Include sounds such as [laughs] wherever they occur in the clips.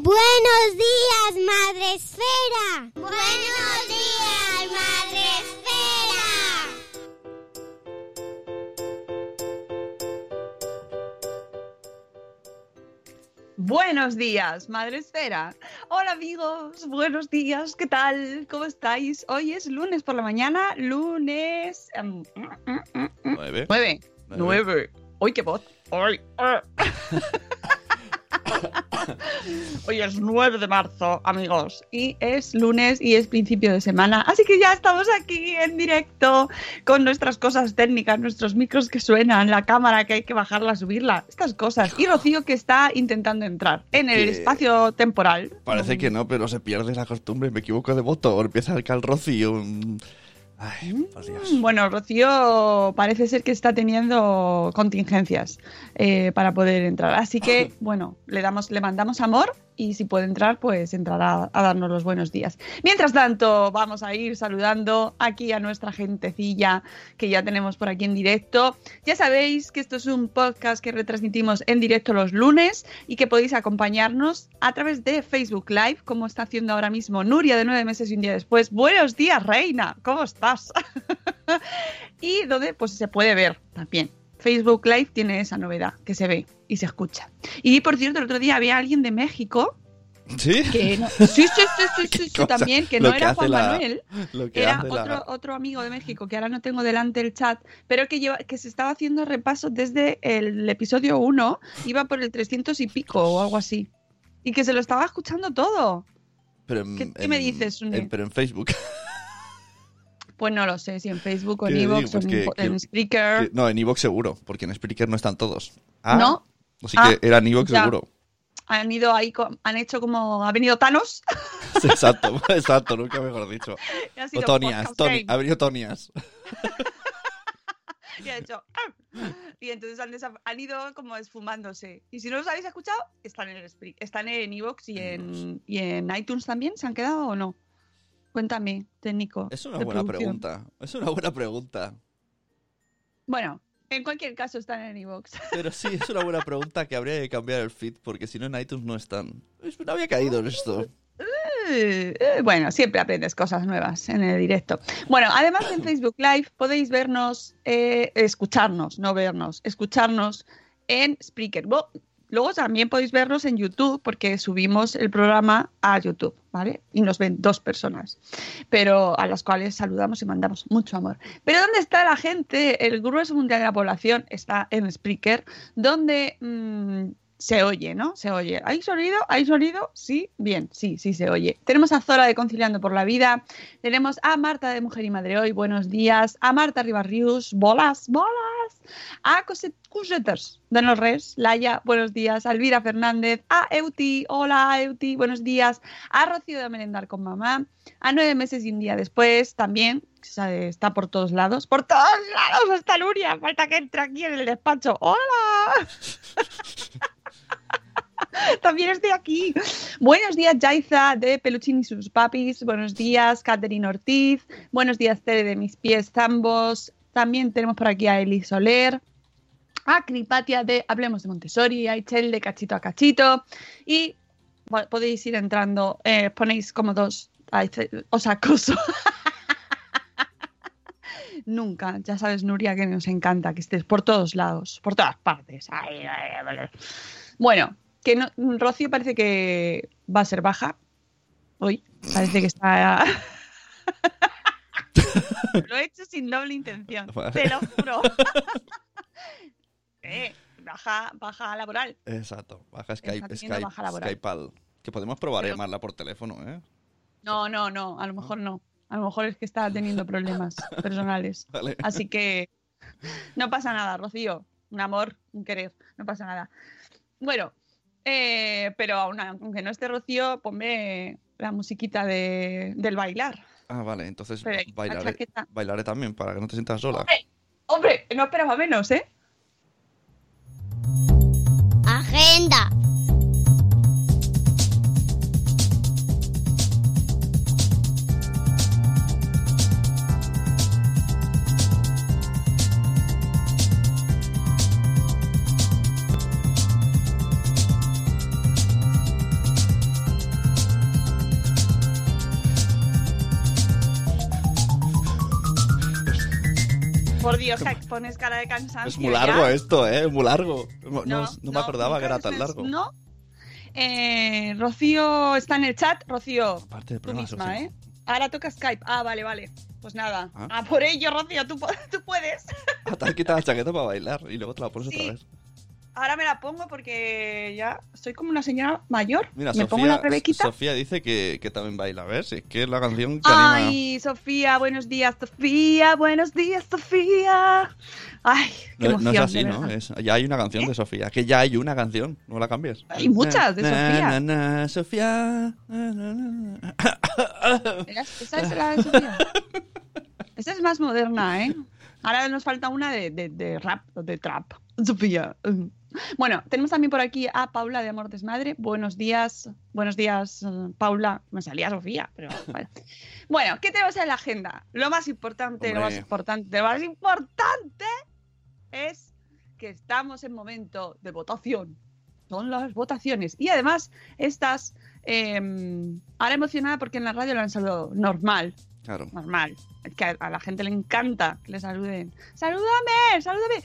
Buenos días, Madre Esfera. Buenos días, Madre Esfera. Buenos días, Madre Esfera. Hola amigos, buenos días, ¿qué tal? ¿Cómo estáis? Hoy es lunes por la mañana, lunes... em, mm, mm, mm, mm. Nueve. Nueve. Nueve. Hoy qué voz. Hoy. [laughs] [laughs] Hoy es 9 de marzo, amigos, y es lunes y es principio de semana, así que ya estamos aquí en directo con nuestras cosas técnicas, nuestros micros que suenan, la cámara que hay que bajarla, subirla, estas cosas. Y Rocío que está intentando entrar en el espacio temporal. Parece que no, pero se pierde la costumbre. Me equivoco de voto. Empieza el cal Rocío. mm. Ay, por Dios. Mm, Bueno, Rocío parece ser que está teniendo contingencias eh, para poder entrar. Así que, [laughs] bueno, le, damos, le mandamos amor y si puede entrar, pues entrará a darnos los buenos días. Mientras tanto, vamos a ir saludando aquí a nuestra gentecilla que ya tenemos por aquí en directo. Ya sabéis que esto es un podcast que retransmitimos en directo los lunes y que podéis acompañarnos a través de Facebook Live, como está haciendo ahora mismo Nuria de nueve meses y un día después. Buenos días, Reina, ¿cómo estás? [laughs] y donde pues se puede ver también. Facebook Live tiene esa novedad, que se ve y se escucha. Y por cierto, el otro día había alguien de México ¿Sí? que no, [laughs] sí, sí, sí, sí, también, que no que era Juan la- Manuel, Lo que era la- otro, otro amigo de México, que ahora no tengo delante el chat, pero que, lleva, que se estaba haciendo repaso desde el episodio 1, iba por el 300 y pico o algo así. Y que se lo estaba escuchando todo. Pero en- ¿Qué- qué me dices, en- pero en Facebook. [laughs] Pues no lo sé, si en Facebook o ¿Qué en? Evox o Pues en, Spreaker. No, en Evox seguro, porque en Spreaker no están todos. Ah, No. Así Ah, que era en Evox seguro. Han ido ahí, han hecho como, ha venido Thanos. [laughs] Exacto, [laughs] exacto, nunca mejor dicho. [laughs] O Tonias, game. ha venido Tonias. y ha hecho "Ah". y entonces han, ido como esfumándose y si no los habéis escuchado están en el Spri- están en Evox y en, y en iTunes también se han quedado o no cuéntame técnico Es una buena producción. pregunta. Es una buena pregunta. bueno en cualquier caso están en Evox [laughs] Pero sí, es una buena pregunta que habría que cambiar el feed, porque si no en iTunes no están. Es- No había caído en esto. Eh, eh, Bueno, siempre aprendes cosas nuevas en el directo. Bueno, además en Facebook Live podéis vernos, eh, escucharnos, no vernos, escucharnos en Spreaker. Bo- Luego también podéis vernos en YouTube porque subimos el programa a YouTube, ¿vale? Y nos ven dos personas, pero a las cuales saludamos y mandamos mucho amor. Pero ¿dónde está la gente? El grueso mundial de la población está en Spreaker, donde mm, se oye, ¿no? Se oye. ¿Hay sonido? ¿Hay sonido? Sí, bien, sí, sí se oye. Tenemos a Zora de Conciliando por la Vida, tenemos a Marta de Mujer y Madre Hoy, buenos días, a Marta Ribarrius, bolas, bolas, a Coset Coseters de los Res, Laia, buenos días, a Elvira Fernández, a Euti, hola Euti, buenos días, a Rocío de Merendar con Mamá, a nueve meses y un día después también, está por todos lados, por todos lados está Nuria, falta que entre aquí en el despacho, hola. [laughs] [laughs] También estoy aquí. Buenos días, Jaiza de Peluchín y sus papis. Buenos días, Catherine Ortiz. Buenos días, Tere de mis pies zambos. También tenemos por aquí a Eli Soler. A Cripatia de Hablemos de Montessori. A Ichel de Cachito a Cachito. Y podéis ir entrando, eh, ponéis como dos, os acoso. [laughs] Nunca, ya sabes, Nuria, que nos encanta que estés por todos lados, por todas partes. Ay, ay. Bueno, que no, Rocío parece que va a ser baja. Hoy parece que está. [laughs] Lo he hecho sin doble intención, te lo juro. [laughs] Eh, baja, baja laboral. Exacto. Baja Skype, Skype, baja laboral. Skype Que podemos probar Pero- llamarla por teléfono, ¿eh? No, no, no, a lo mejor no. A lo mejor es que está teniendo problemas [laughs] personales. Vale. Así que no pasa nada, Rocío. Un amor, un querer, no pasa nada. Bueno, eh, pero aún- aunque no esté Rocío, ponme la musiquita de, del bailar. Ah, vale, entonces Pero, bailaré, bailaré también para que no te sientas sola. ¡Hombre! Hombre, no esperaba menos, ¿eh? Agenda. Por Dios, pones cara de cansancio. Es muy largo ya. esto, ¿eh? Es muy largo. No, no- no me acordaba que era tan largo. No. Eh, Rocío está en el chat. Rocío, Aparte del tú misma. ¿eh? Ahora toca Skype. Ah, vale, vale. Pues nada. Ah. Ah, por ello, Rocío, tú, [laughs] tú puedes. Ah, te has quitado la chaqueta para bailar y luego te la pones Sí. otra vez. Ahora me la pongo porque ya soy como una señora mayor. Mira, me pongo la Sofía, rebequita. Sofía dice que, que también baila. A ver, si es que es la canción que anima. Ay, Sofía, buenos días, Sofía, buenos días, Sofía. Ay, qué emoción. no es así, ¿no? Es- ya hay una canción de Sofía. Que ya hay una canción. No la cambies. Hay muchas de Sofía. na, na, Sofía. na, na. Esa es la de Sofía. Esa es más moderna, ¿eh? Ahora nos falta una de, de- de rap de trap. Sofía. Bueno, tenemos también por aquí a Paula de Amor Desmadre. Buenos días. Buenos días, eh, Paula. Me salía Sofía, pero bueno. Bueno, ¿qué tenemos en la agenda? Lo más importante, lo más importante, lo más importante es que estamos en momento de votación. Son las votaciones. Y además, estas. eh, ahora emocionada porque en la radio lo han saludado. Normal, Claro. normal. Que a, a la gente le encanta que le saluden. ¡Salúdame! ¡Salúdame!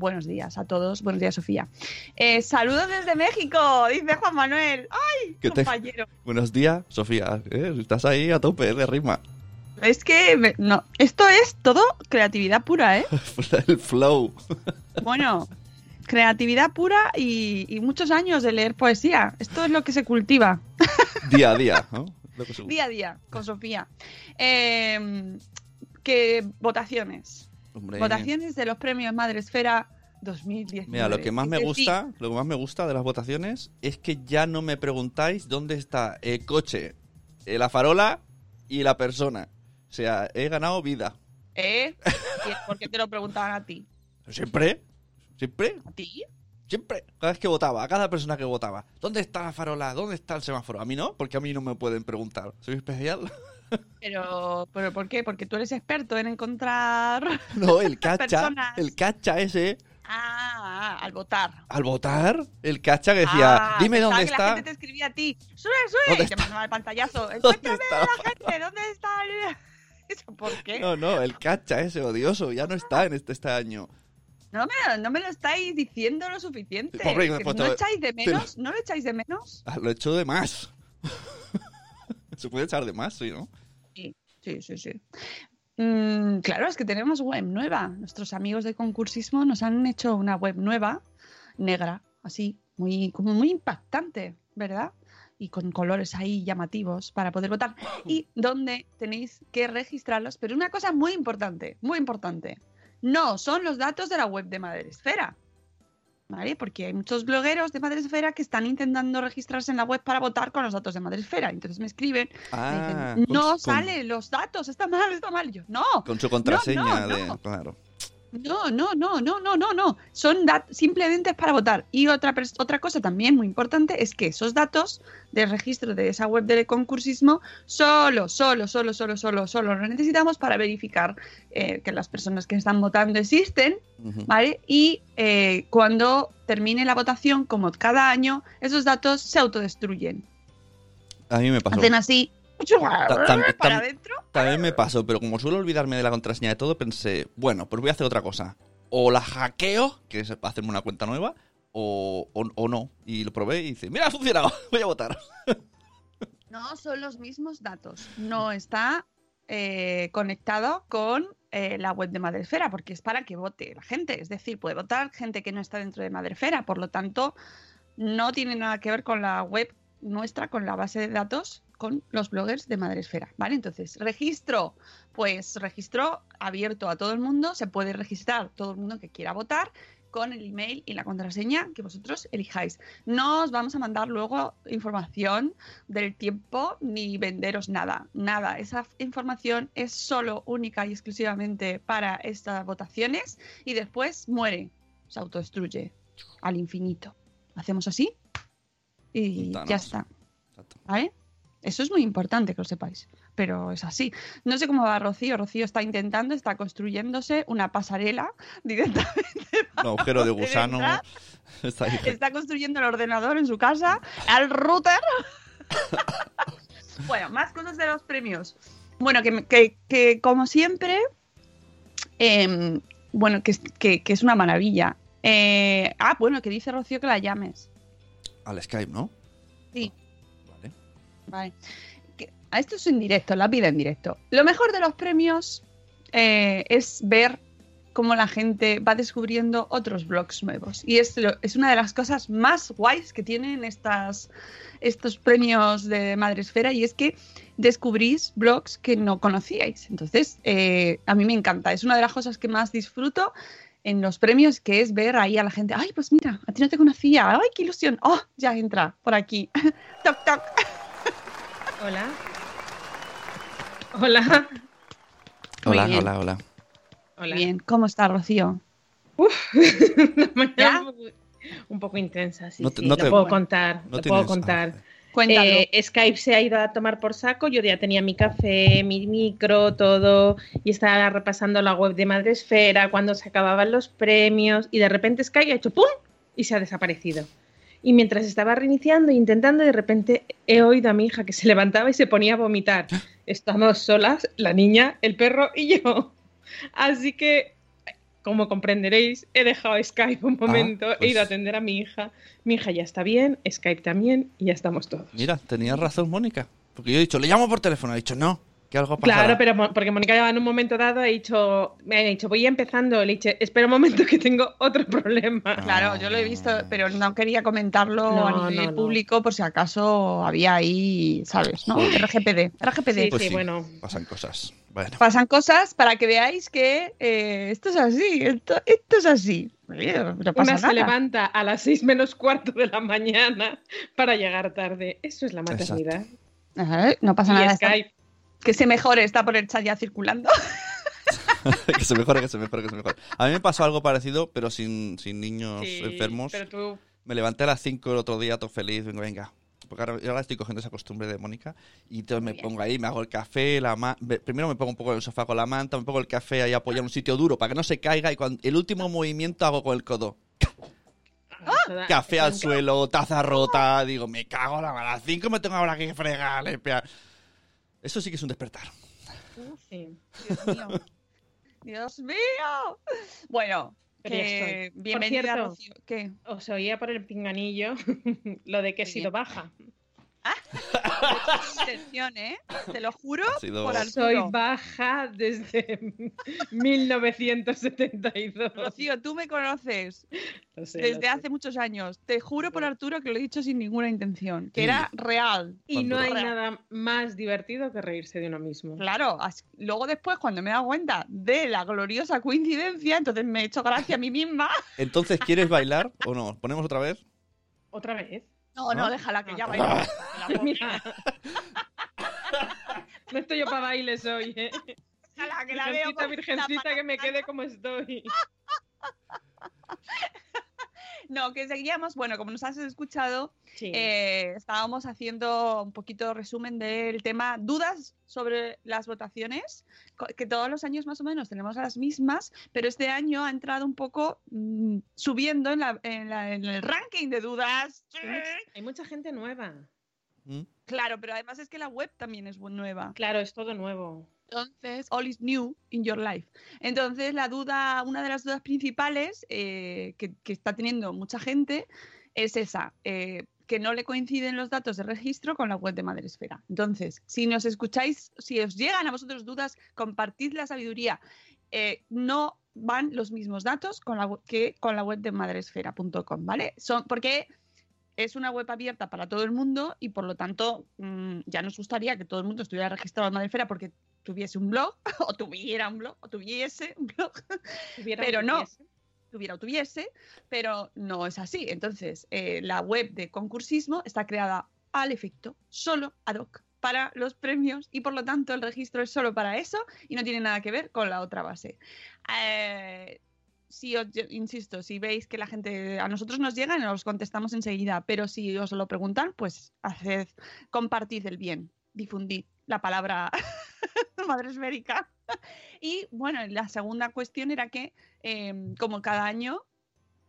Buenos días a todos. Buenos días, Sofía. Eh, saludos desde México, dice Juan Manuel. ¡Ay, ¿Qué te- compañero! Buenos días, Sofía. ¿eh? Estás ahí a tope de rima. Es que me- no, esto es todo creatividad pura, ¿eh? [laughs] El flow. Bueno, creatividad pura y, y muchos años de leer poesía. Esto es lo que se cultiva [laughs] Día a día, ¿no? Día a día con Sofía. Eh, que votaciones. Hombre, Votaciones de los premios Madresfera 2019. Mira, lo que más me gusta, lo que más me gusta de las votaciones es que ya no me preguntáis dónde está el coche, eh, la farola y la persona. O sea, he ganado vida. ¿Eh? ¿Y ¿Por qué te lo preguntaban a ti? Siempre, siempre, ¿A ti? siempre. Cada vez que votaba, a cada persona que votaba. ¿Dónde está la farola? ¿Dónde está el semáforo? A mí no, porque a mí no me pueden preguntar. Soy especial. [laughs] Pero, pero ¿por qué? Porque tú eres experto en encontrar... [laughs] No, el [laughs] cacha, Personas. el cacha ese, Ah, al votar. al votar, el cacha que decía, Ah, dime dónde que está. La gente te escribía a ti. ¡Sube, sube! ¿Dónde Y te mandaba el pantallazo. [laughs] ¿Dónde ¡Encuéntrame a la gente! ¿Dónde está el... ¿Eso por qué? No, no, el cacha ese odioso ya no está en este, este año. No me, no me lo estáis diciendo lo suficiente. Pues ¿No lo echáis de menos? ¿No lo echáis de menos? Ah, lo he hecho de más. Se puede echar de más, sí, ¿no? Sí, sí, sí. Mm, claro, es que tenemos web nueva. Nuestros amigos de concursismo nos han hecho una web nueva, negra, así, muy, como muy impactante, ¿verdad? Y con colores ahí llamativos para poder votar. Y [laughs] donde tenéis que registrarlos. Pero una cosa muy importante, muy importante. No son los datos de la web de Madresfera. ¿Vale? Porque hay muchos blogueros de Madresfera que están intentando registrarse en la web para votar con los datos de Madresfera. Entonces me escriben me Ah, dicen, con- no con- salen los datos, está mal, está mal. Y Yo, no, Con su contraseña no, de. no. Claro. No, no, no, no, no, no, no. Son simplemente para votar. Y otra, otra cosa también muy importante es que esos datos de registro de esa web de concursismo solo, solo, solo, solo, solo, solo los necesitamos para verificar eh, que las personas que están votando existen. ¿vale? Y eh, cuando termine la votación, como cada año, esos datos se autodestruyen. A mí me pasó. hacen así para tam- adentro. También me pasó, pero como suelo olvidarme de la contraseña de todo, pensé, bueno, pues voy a hacer otra cosa. O la hackeo, que es hacerme una cuenta nueva, o, o- o no. Y lo probé y dice, mira, ha funcionado, [laughs] voy a votar. No, son los mismos datos. No está eh, conectado con eh, la web de Madresfera, porque es para que vote la gente. Es decir, puede votar gente que no está dentro de Madresfera. Por lo tanto, no tiene nada que ver con la web nuestra, con la base de datos, con los bloggers de Madresfera. ¿Vale? Entonces, registro. Pues registro abierto a todo el mundo. Se puede registrar todo el mundo que quiera votar con el email y la contraseña que vosotros elijáis. No os vamos a mandar luego información del tiempo ni venderos nada, nada. Esa información es solo única y exclusivamente para estas votaciones y después muere, se autodestruye al infinito. Hacemos así y ya está. ¿Vale? Eso es muy importante que lo sepáis, pero es así. No sé cómo va Rocío. Rocío está intentando, está construyéndose una pasarela [laughs] directamente. Un agujero de gusano. [laughs] Está. Está construyendo el ordenador en su casa, al router. [laughs] bueno, más cosas de los premios. Bueno, que, que- que como siempre, em, bueno, que, es- que- que es una maravilla. Eh, ah, bueno, que dice Rocío que la llames. Al Skype, ¿no? Sí. Vale. A esto es en directo, la vida en directo. Lo mejor de los premios eh, es ver cómo la gente va descubriendo otros blogs nuevos. Y es, es una de las cosas más guays que tienen estas, estos premios de Madresfera y es que descubrís blogs que no conocíais. Entonces, eh, a mí me encanta. Es una de las cosas que más disfruto en los premios, que es ver ahí a la gente, ay, pues mira, a ti no te conocía, ay, qué ilusión, oh, ya entra por aquí. [laughs] toc, toc. Hola. Hola. Muy Hola, bien. hola, hola. Hola. Bien, ¿cómo está Rocío? Una [laughs] mañana ¿Ya? un poco, un poco intensa, sí, No te- sí, no lo te- puedo contar, no lo tienes- puedo ah, contar. Cuéntalo. Eh, Skype se ha ido a tomar por saco, yo ya tenía mi café, mi micro, todo, y estaba repasando la web de Madresfera cuando se acababan los premios, y de repente Skype ha hecho ¡pum! y se ha desaparecido. Y mientras estaba reiniciando e intentando, de repente he oído a mi hija que se levantaba y se ponía a vomitar. Estamos solas, la niña, el perro y yo. Así que, como comprenderéis, he dejado Skype un momento, he pues- ido a atender a mi hija. Mi hija ya está bien, Skype también, y ya estamos todos. Mira, tenías razón, Mónica. Porque yo he dicho, le llamo por teléfono. Ha dicho, no, que algo. Claro, pero porque Mónica ya en un momento dado ha dicho, me ha dicho, voy empezando, le he dicho, espera un momento que tengo otro problema. Ah. [laughs] Claro, yo lo he visto, pero no quería comentarlo No, a nivel no, no. público por si acaso había ahí, ¿sabes? ¿no? Joder. RGPD. RGPD. Sí, Pues sí, bueno. Pasan cosas. Bueno. Pasan cosas para que veáis que eh, esto es así, esto, esto es así. Oye, No pasa Una se nada. levanta a las seis menos cuarto de la mañana para llegar tarde. Eso es la maternidad. Ajá, no pasa Y nada. Skype. Que se mejore, está por el chat ya circulando. [laughs] que se mejore, que se mejore, que se mejore. A mí me pasó algo parecido, pero sin, sin niños Sí, enfermos. Pero tú, Me levanté a las 5 el otro día, todo feliz. Vengo, venga. Porque ahora, estoy cogiendo esa costumbre de Mónica. Y entonces me bien. pongo ahí, me hago el café, la ma- me- primero me pongo un poco en el sofá con la manta, me pongo el café ahí apoyado en un sitio duro para que no se caiga. Y cuando, el último movimiento hago con el codo. da- Café al suelo, taza rota. Digo, me cago en la mano. A las 5 me tengo ahora que fregar, limpiar. Eso sí que es un despertar. Sí. Dios mío. [laughs] Dios mío. Bueno, que bienvenida, Por cierto, Rocío. ¿Qué? Os oía por el pinganillo [laughs] lo de que Muy sido bien. baja. [laughs] Intención, ¿eh? Te lo juro. Por. Soy baja desde [laughs] 1972. Rocío, tú me conoces Lo sé, lo desde sé. hace muchos años. Te juro por Arturo que lo he dicho sin ninguna intención, que Sí. era real. Y no hay Real. nada más divertido que reírse de uno mismo. Claro, luego después cuando me he dado cuenta de la gloriosa coincidencia, entonces me he hecho gracia a mí misma. Entonces, ¿quieres bailar o no? ¿Ponemos otra vez? ¿Otra vez? No, no, déjala que ya Ah. vaya. [laughs] [laughs] La pobre, Mira. No [laughs] estoy yo para bailes hoy, ¿eh? déjala que la veo. Virgencita, con virgencita, la que me quede como estoy. No, que seguíamos, bueno, como nos has escuchado, Sí. eh, estábamos haciendo un poquito resumen del tema dudas sobre las votaciones, que todos los años más o menos tenemos las mismas, pero este año ha entrado un poco mm, subiendo en, la- en la- en el ranking de dudas. Hay mucha- Hay mucha gente nueva. ¿Mm? Claro, pero además es que la web también es nueva. Claro, es todo nuevo. Entonces, all is new in your life. Entonces, la duda, una de las dudas principales eh, que, está teniendo mucha gente es esa, eh, que no le coinciden los datos de registro con la web de Madresfera. Entonces, si nos escucháis, si os llegan a vosotros dudas, compartid la sabiduría. Eh, no van los mismos datos que con la web de madresfera.com, ¿vale? Son, porque es una web abierta para todo el mundo y por lo tanto mm, ya nos gustaría que todo el mundo estuviera registrado en Madresfera porque tuviese un blog [laughs] o tuviera un blog o tuviese un blog Tuviera Pero no. tuviese. tuviera o tuviese, pero no es así. Entonces, eh, la web de concursismo está creada al efecto, solo ad hoc para los premios y por lo tanto el registro es solo para eso y no tiene nada que ver con la otra base. Eh, si os, yo insisto, si veis que la gente a nosotros nos llega, nos contestamos enseguida, pero si os lo preguntan, pues haced, compartid el bien, difundid la palabra [laughs] madresférica. [laughs] Y bueno, la segunda cuestión era que, eh, como cada año,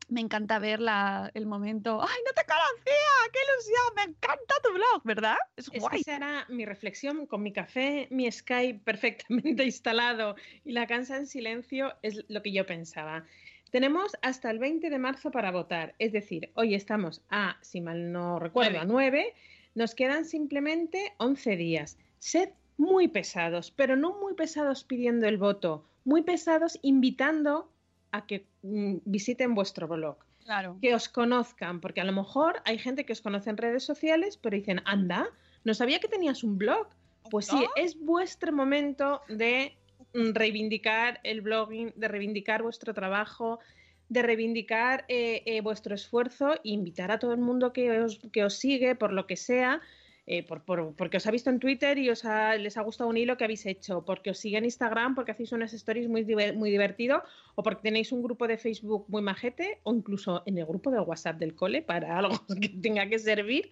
me encanta ver la- el momento, ¡ay, no te conocía! ¡Qué ilusión! ¡Me encanta tu blog! ¿Verdad? Es guay. esa era mi reflexión con mi café, mi Skype [laughs] perfectamente instalado y la cansa en silencio, es lo que yo pensaba. Tenemos hasta el 20 de marzo para votar, es decir, hoy estamos a, si mal no recuerdo, a 9, nos quedan simplemente 11 días. Sed muy pesados, pero no muy pesados pidiendo el voto, muy pesados invitando a que mm, visiten vuestro blog Claro. que os conozcan, porque a lo mejor hay gente que os conoce en redes sociales, pero dicen, anda, no sabía que tenías un blog. Pues sí, es vuestro momento de mm, reivindicar el blogging, de reivindicar vuestro trabajo, de reivindicar eh, eh, vuestro esfuerzo e invitar a todo el mundo que os, que os sigue, por lo que sea, eh, por, por- porque os ha visto en Twitter y os ha- les ha gustado un hilo que habéis hecho, porque os sigue en Instagram, porque hacéis unas stories muy, diver- muy divertido, o porque tenéis un grupo de Facebook muy majete, o incluso en el grupo de WhatsApp del cole para algo [laughs] que tenga que servir.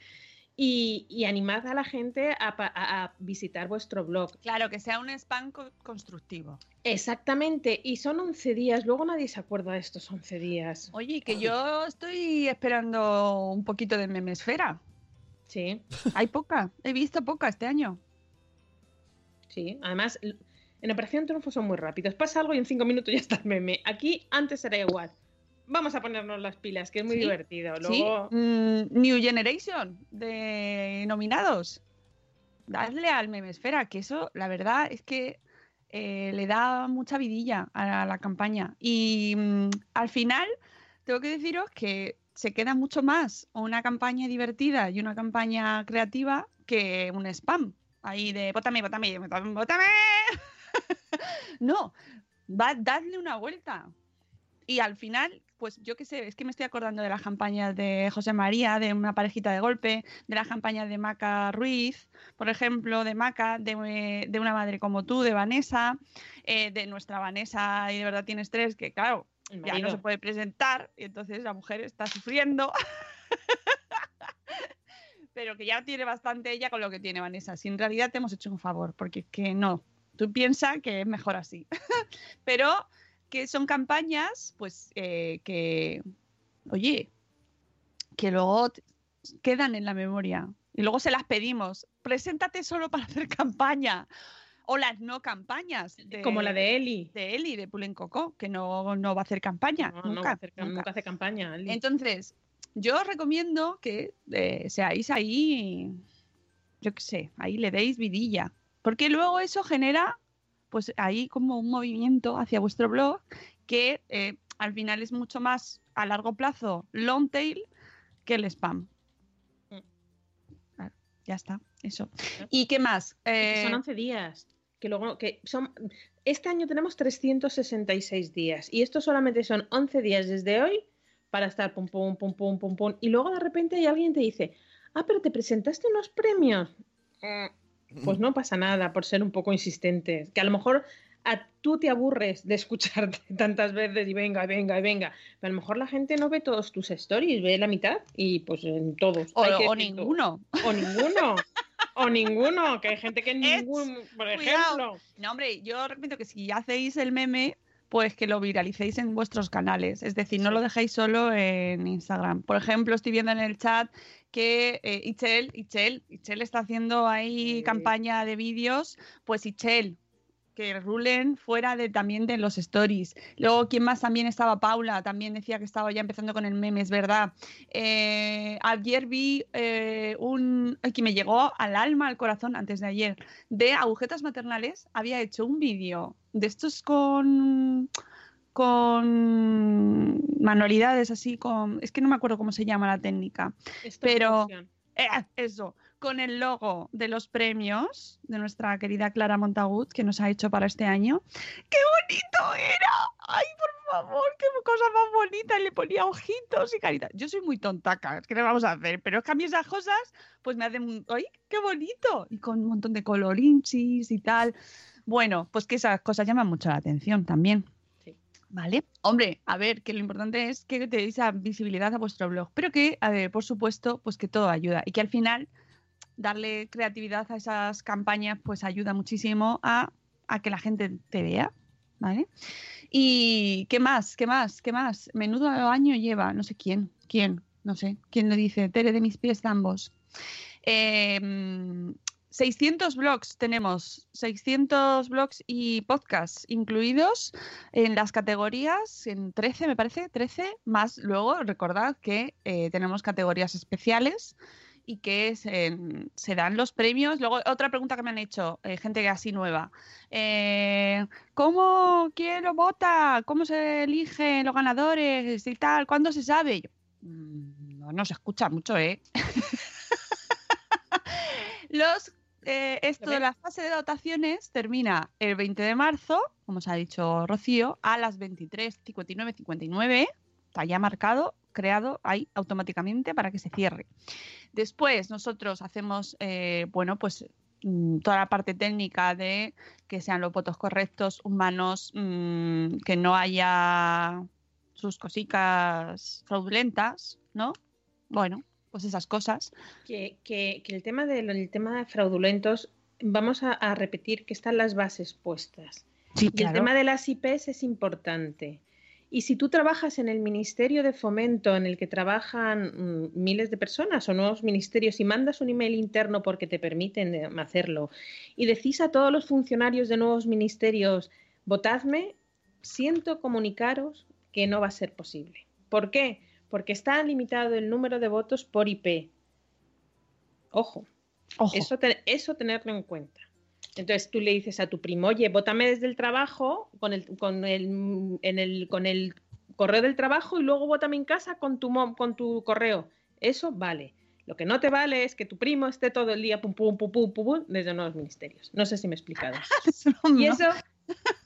Y, y animad a la gente a, pa- a- a visitar vuestro blog. Claro, que sea un spam co- constructivo. Exactamente, y son 11 días, luego nadie se acuerda de estos 11 días. Oye, que yo estoy esperando un poquito de memesfera. Sí, Hay poca, he visto poca este año. sí, además en Operación Triunfo son muy rápidos, pasa algo y en 5 minutos ya está el meme. Aquí antes era igual. Vamos a ponernos las pilas, que es muy Sí, divertido. Sí, Luego, mm, New Generation de nominados. Dadle al memesfera, que eso, la verdad, es que eh, le da mucha vidilla a la campaña. Y mm, al final, tengo que deciros que se queda mucho más una campaña divertida y una campaña creativa que un spam. Ahí de bótame, bótame, bótame, [laughs] no, va, dadle una vuelta. Y al final, pues yo qué sé, es que me estoy acordando de las campañas de José María, de una parejita de golpe, de las campañas de Maca Ruiz, por ejemplo, de Maca, de, de una madre como tú, de Vanessa, eh, de nuestra Vanessa y de verdad tienes tres, que claro, ya no se puede presentar y entonces la mujer está sufriendo. [laughs] Pero que ya tiene bastante ella con lo que tiene Vanessa. Si en realidad te hemos hecho un favor, porque es que no, tú piensas que es mejor así. [laughs] Pero que son campañas, pues eh, que, oye, que luego quedan en la memoria. Y luego se las pedimos. Preséntate solo para hacer campaña. O las no campañas. de- como la de Eli. de Eli, de Pulen Coco, que no, no va a hacer campaña. No, no nunca, va a hacer- nunca. nunca hace campaña. Eli. Entonces, yo os recomiendo que eh, seáis ahí, yo qué sé, ahí le deis vidilla. Porque luego eso genera, pues ahí como un movimiento hacia vuestro blog que eh, al final es mucho más a largo plazo long tail que el spam. Mm. Claro, ya está, eso. ¿Y qué más? Eh, son 11 días. Que luego, que son. Este año tenemos 366 días. Y esto solamente son 11 días desde hoy para estar pum, pum, pum, pum, pum, pum. Y luego de repente hay alguien te dice, ah, pero te presentaste unos premios. Mm, Pues [laughs] no pasa nada por ser un poco insistente. Que a lo mejor a tú te aburres de escucharte [laughs] tantas veces y venga, venga, venga. Pero a lo mejor la gente no ve todos tus stories, ve la mitad y pues en todos. o, Hay que o decir todo. ninguno. O ninguno. [laughs] o ninguno. Que hay gente que ningún, por cuidado. ejemplo. No, hombre, yo repito que si hacéis el meme, pues que lo viralicéis en vuestros canales. Es decir, no lo dejéis solo en Instagram. Por ejemplo, estoy viendo en el chat que eh, Ichel, Ichel, Ichel está haciendo ahí Sí. campaña de vídeos, pues Ichel, que rulen fuera de también de los stories. Luego, ¿quién más también estaba? Paula, también decía que estaba ya empezando con el meme, es verdad. Eh, ayer vi eh, un que me llegó al alma, al corazón, antes de ayer, de agujetas maternales. Había hecho un vídeo de estos con con manualidades así con es que no me acuerdo cómo se llama la técnica Pero- eh, eso, con el logo de los premios de nuestra querida Clara Montagut que nos ha hecho para este año. ¡Qué bonito era! ¡Ay, por favor! ¡Qué cosa más bonita! Le ponía ojitos y caritas. Yo soy muy tontaca, ¿qué le vamos a hacer? Pero es que a mí esas cosas, pues me hacen. ¡Ay, qué bonito! Y con un montón de colorinchis y tal. Bueno, pues que esas cosas llaman mucho la atención también. Vale. Hombre, a ver, que lo importante es que deis esa visibilidad a vuestro blog, pero que, a ver, por supuesto, pues que todo ayuda y que al final darle creatividad a esas campañas pues ayuda muchísimo a, a que la gente te vea, ¿vale? Y ¿qué más? ¿Qué más? ¿Qué más? Menudo año lleva, no sé quién, quién, no sé, quién lo dice, Tere de mis pies ambos. Eh, 600 blogs tenemos, 600 blogs y podcasts incluidos en las categorías, en 13 me parece, 13, más luego recordad que eh, tenemos categorías especiales y que se, se dan los premios. Luego, otra pregunta que me han hecho, eh, gente que así nueva. Eh, ¿Cómo, quién lo vota? ¿Cómo se eligen los ganadores y tal? ¿Cuándo se sabe? Yo, "Mm, no, no se escucha mucho, ¿eh? [laughs] los, eh, esto ¿Lo de la fase de votaciones termina el 20 de marzo, como os ha dicho Rocío, a las 23.59, 59. Está ya marcado, creado ahí automáticamente para que se cierre. Después nosotros hacemos, eh, bueno, pues mm, toda la parte técnica de que sean los votos correctos, humanos, mm, que no haya sus cositas fraudulentas, ¿no? Bueno, pues esas cosas. Que, que- que el tema de el tema de fraudulentos, vamos a, a repetir que están las bases puestas. Sí, Y el tema de las IPs es importante. Y si tú trabajas en el Ministerio de Fomento en el que trabajan mm, miles de personas o nuevos ministerios y mandas un email interno porque te permiten eh, hacerlo y decís a todos los funcionarios de nuevos ministerios, votadme, siento comunicaros que no va a ser posible. ¿Por qué? Porque está limitado el número de votos por IP. Ojo, Ojo. eso, te- eso tenerlo en cuenta. Entonces tú le dices a tu primo, oye, vótame desde el trabajo con el, con el, en el, con el correo del trabajo y luego vótame en casa con tu, con tu correo. Eso vale. Lo que no te vale es que tu primo esté todo el día pum, pum, pum, pum, pum, pum, desde nuevos ministerios. No sé si me he explicado. [laughs] Y eso,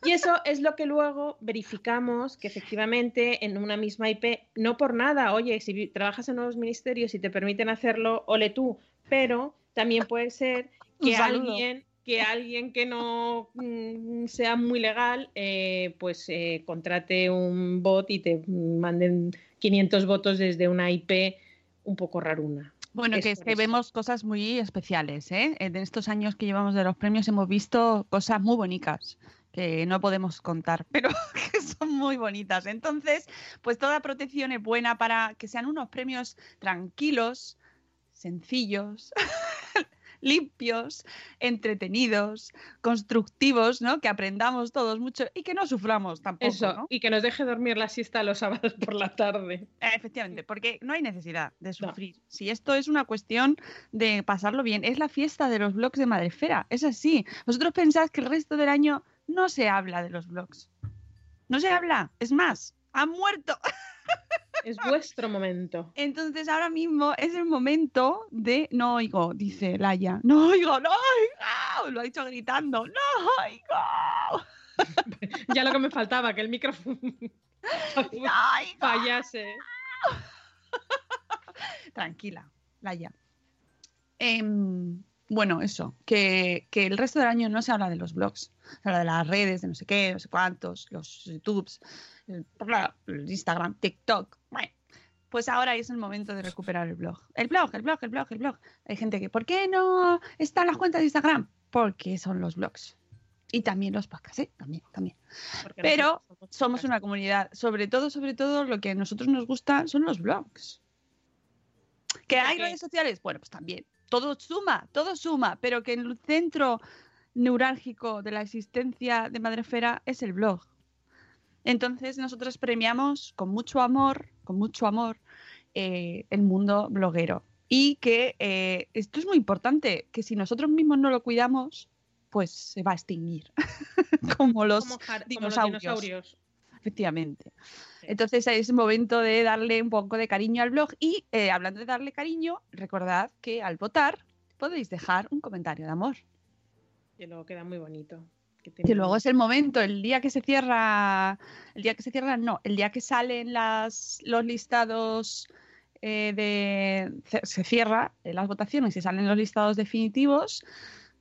y eso es lo que luego verificamos que efectivamente en una misma IP, no por nada, oye, si trabajas en nuevos ministerios y te permiten hacerlo, ole tú, pero también puede ser que alguien que alguien que no mm, sea muy legal, eh, pues eh, contrate un bot y te manden 500 votos desde una IP un poco raruna. Bueno, Es que es que vemos cosas muy especiales, ¿eh? En estos años que llevamos de los premios hemos visto cosas muy bonitas que no podemos contar, [laughs] pero que son muy bonitas. Entonces, pues toda protección es buena para que sean unos premios tranquilos, sencillos, limpios, entretenidos, constructivos, ¿no? Que aprendamos todos mucho y que no suframos tampoco, Eso, ¿no? y que nos deje dormir la siesta los sábados por la tarde. Eh, Efectivamente, porque no hay necesidad de sufrir. Si esto es una cuestión de pasarlo bien, es la fiesta de los blogs de Madrefera, es así. Vosotros pensáis que el resto del año no se habla de los blogs. No se habla, es más, han muerto. [laughs] Es vuestro momento. Entonces ahora mismo es el momento de no oigo, dice Laia. No oigo, no oigo. Lo ha dicho gritando, no oigo. [laughs] Ya lo que me faltaba, que el micrófono [laughs] No fallase. [laughs] Tranquila, Laia. Em, bueno, eso, que, que el resto del año no se habla de los blogs, se habla de las redes, de no sé qué, no sé cuántos, los YouTubes, el, Instagram, TikTok. Bueno, pues ahora es el momento de recuperar el blog. El blog, el blog, el blog, el blog. Hay gente que, ¿por qué no están las cuentas de Instagram? Porque son los blogs. Y también los podcasts, ¿eh? También, también. Porque Pero somos una comunidad. Sobre todo, sobre todo, lo que a nosotros nos gusta son los blogs. ¿Que hay redes sociales? Bueno, pues también. Todo suma, todo suma, pero que el centro neurálgico de la existencia de Madrefera es el blog. Entonces nosotros premiamos con mucho amor, con mucho amor, eh, el mundo bloguero. Y que eh, esto es muy importante, que si nosotros mismos no lo cuidamos, pues se va a extinguir. [laughs] como los Como, jar- como los dinosaurios. dinosaurios. Efectivamente. Entonces es momento de darle un poco de cariño al blog y eh, hablando de darle cariño, recordad que al votar podéis dejar un comentario de amor. Y luego queda muy bonito. Que Que luego es el momento, el día que se cierra, el día que se cierra, no, el día que salen las, los listados eh, de, se- se cierra eh, las votaciones y salen los listados definitivos,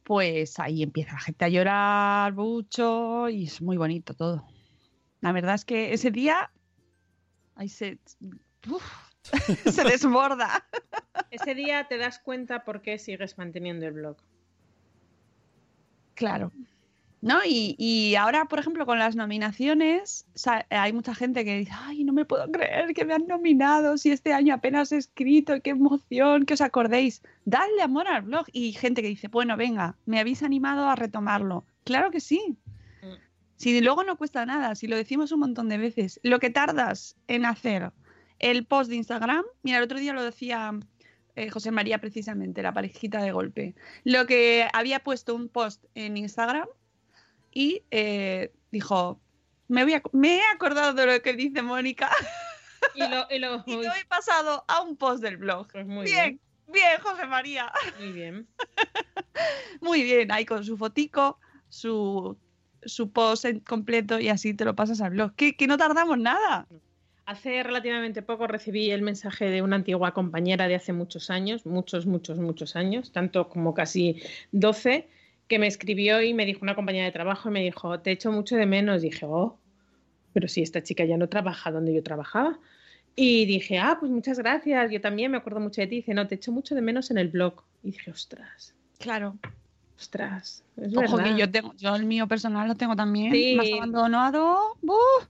pues ahí empieza la gente a llorar mucho y es muy bonito todo. La verdad es que ese día ahí se, uf, [laughs] se desborda. Ese día te das cuenta por qué sigues manteniendo el blog. Claro. ¿No? Y, y ahora, por ejemplo, con las nominaciones, hay mucha gente que dice, ay, no me puedo creer que me han nominado, si este año apenas he escrito, qué emoción, que os acordéis. Dadle amor al blog. Y gente que dice, bueno, venga, me habéis animado a retomarlo. Claro que sí. Mm. Si luego no cuesta nada, si lo decimos un montón de veces, lo que tardas en hacer el post de Instagram, mira, el otro día lo decía eh, José María precisamente, la parejita de golpe, lo que había puesto un post en Instagram y eh, dijo, me, voy a- me he acordado de lo que dice Mónica Y lo, y lo- [laughs] y lo he pasado a un post del blog. Pues muy bien, bien, José María. Muy bien. [laughs] Muy bien, ahí con su fotico, su, su post en completo y así te lo pasas al blog. Que, que no tardamos nada. Hace relativamente poco recibí el mensaje de una antigua compañera de hace muchos años, muchos, muchos, muchos años, tanto como casi 12, que me escribió y me dijo una compañera de trabajo y me dijo, te echo mucho de menos. dije, oh, pero si esta chica ya no trabaja donde yo trabajaba. Y dije, ah, pues muchas gracias, yo también me acuerdo mucho de ti. Dice, no, te echo mucho de menos en el blog. Y dije, ostras, Claro. ostras, es Ojo verdad. que yo tengo, yo el mío personal lo tengo también. Sí. Más abandonado. ¡Buf!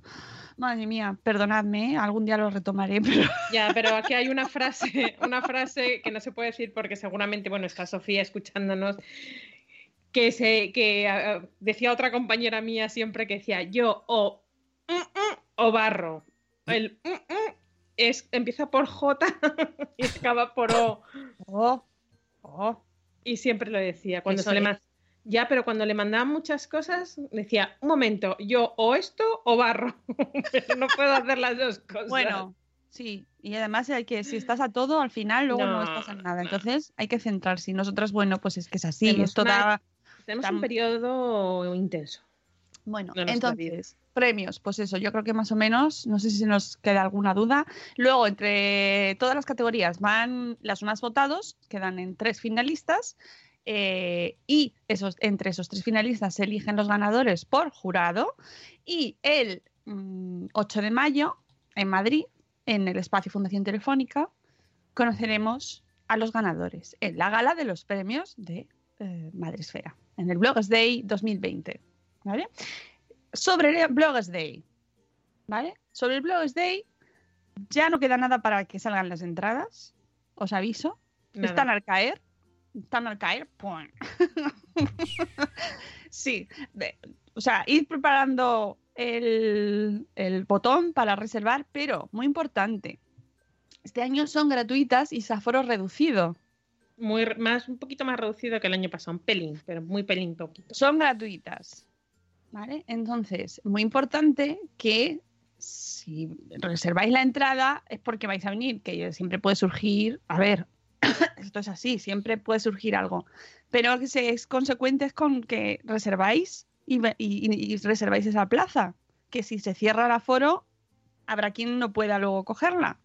Madre mía, perdonadme, algún día lo retomaré, [laughs] pero Ya, pero aquí hay una frase, una frase que no se puede decir porque seguramente, bueno, está Sofía escuchándonos, que se, que ah, decía otra compañera mía siempre que decía yo o mm, mm, o barro. El mm, es, empieza por J [laughs] y acaba por O. Oh, oh. Y siempre lo decía. Cuando Eso se le es. ma- Ya, pero cuando le mandaban muchas cosas, decía, un momento, yo o esto o barro. [laughs] Pero no puedo hacer las dos cosas. Bueno, sí, y además hay que, si estás a todo, al final luego no, No, estás en nada. no. Entonces hay que centrarse. Y nosotras, bueno, pues es que es así. Tenemos Esto una- da- Tenemos Tam- un periodo intenso. Bueno, entonces, premios, pues eso, yo creo que más o menos, no sé si se nos queda alguna duda. Luego, entre todas las categorías van las más votados, quedan en tres finalistas. eh, y esos, entre esos tres finalistas se eligen los ganadores por jurado. Y el mm, 8 de mayo, en Madrid, en el espacio Fundación Telefónica, conoceremos a los ganadores en la gala de los premios de eh, Madresfera, en el Bloggers Day 2020. ¿Vale? Sobre el Bloggers Day, ¿vale? Sobre el Bloggers Day ya no queda nada para que salgan las entradas, os aviso. Nada. Están al caer, están al caer. ¡pum! [laughs] sí, de- o sea, ir preparando el, el botón para reservar, pero muy importante, este año son gratuitas y aforo reducido. Muy, más, un poquito más reducido que el año pasado, un pelín, pero muy pelín poquito. son gratuitas. ¿Vale? Entonces, muy importante que si reserváis la entrada es porque vais a venir, que siempre puede surgir, a ver, [coughs] esto es así, siempre puede surgir algo, pero que seáis consecuentes con que reserváis y- y reserváis esa plaza, que si se cierra el aforo, habrá quien no pueda luego cogerla.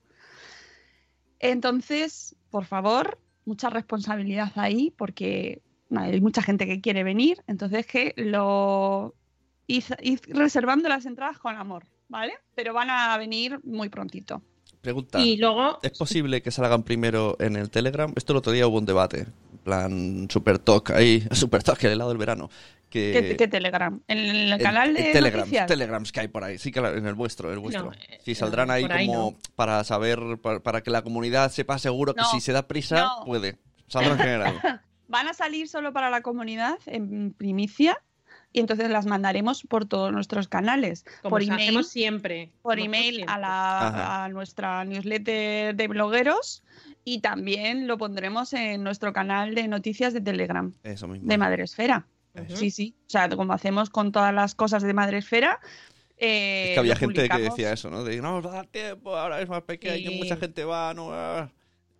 Entonces, por favor, mucha responsabilidad ahí, porque Vale, hay mucha gente que quiere venir, entonces que lo id reservando las entradas con amor, ¿vale? Pero van a venir muy prontito. Pregunta. Y luego, ¿Es posible que salgan primero en el Telegram? Esto el otro día hubo un debate. Plan, Super Talk, ahí, [laughs] Super Talk, el helado del verano. Que, ¿Qué, qué Telegram? ¿En el el- canal el de Telegrams, noticias? Telegrams que hay por ahí, sí que en el vuestro, el vuestro. No, sí, eh, saldrán no, ahí por ahí como no. para saber, para, para que la comunidad sepa seguro que si se da prisa, puede. Saldrá en general. [laughs] Van a salir solo para la comunidad en primicia y entonces las mandaremos por todos nuestros canales. Como por email, hacemos siempre. por email siempre. a, la, a nuestra newsletter de blogueros y también lo pondremos en nuestro canal de noticias de Telegram Eso mismo. de Madresfera. Ujú. Sí, sí. O sea, como hacemos con todas las cosas de Madresfera. eh, Es que había gente que decía eso, ¿no? De no nos va a dar tiempo, ahora es más pequeño, Sí. mucha gente va, no va.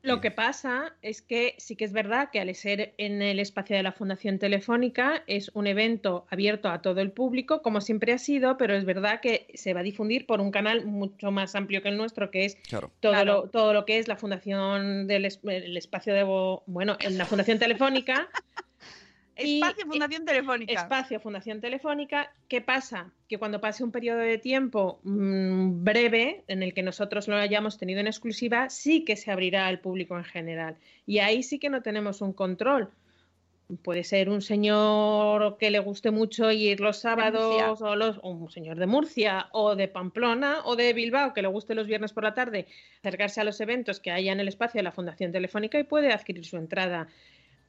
Lo que pasa es que sí que es verdad que al ser en el espacio de la Fundación Telefónica es un evento abierto a todo el público, como siempre ha sido, pero es verdad que se va a difundir por un canal mucho más amplio que el nuestro, que es Claro. todo, Claro. lo, todo lo que es la Fundación del es- el espacio de... Bueno, en la Fundación Telefónica. Y- Espacio Fundación Telefónica. Espacio Fundación Telefónica. ¿Qué pasa? Que cuando pase un periodo de tiempo mm, breve en el que nosotros lo hayamos tenido en exclusiva, sí que se abrirá al público en general. Y ahí sí que no tenemos un control. Puede ser un señor que le guste mucho ir los sábados, o, los, o un señor de Murcia, o de Pamplona, o de Bilbao, que le guste los viernes por la tarde, acercarse a los eventos que haya en el espacio de la Fundación Telefónica y puede adquirir su entrada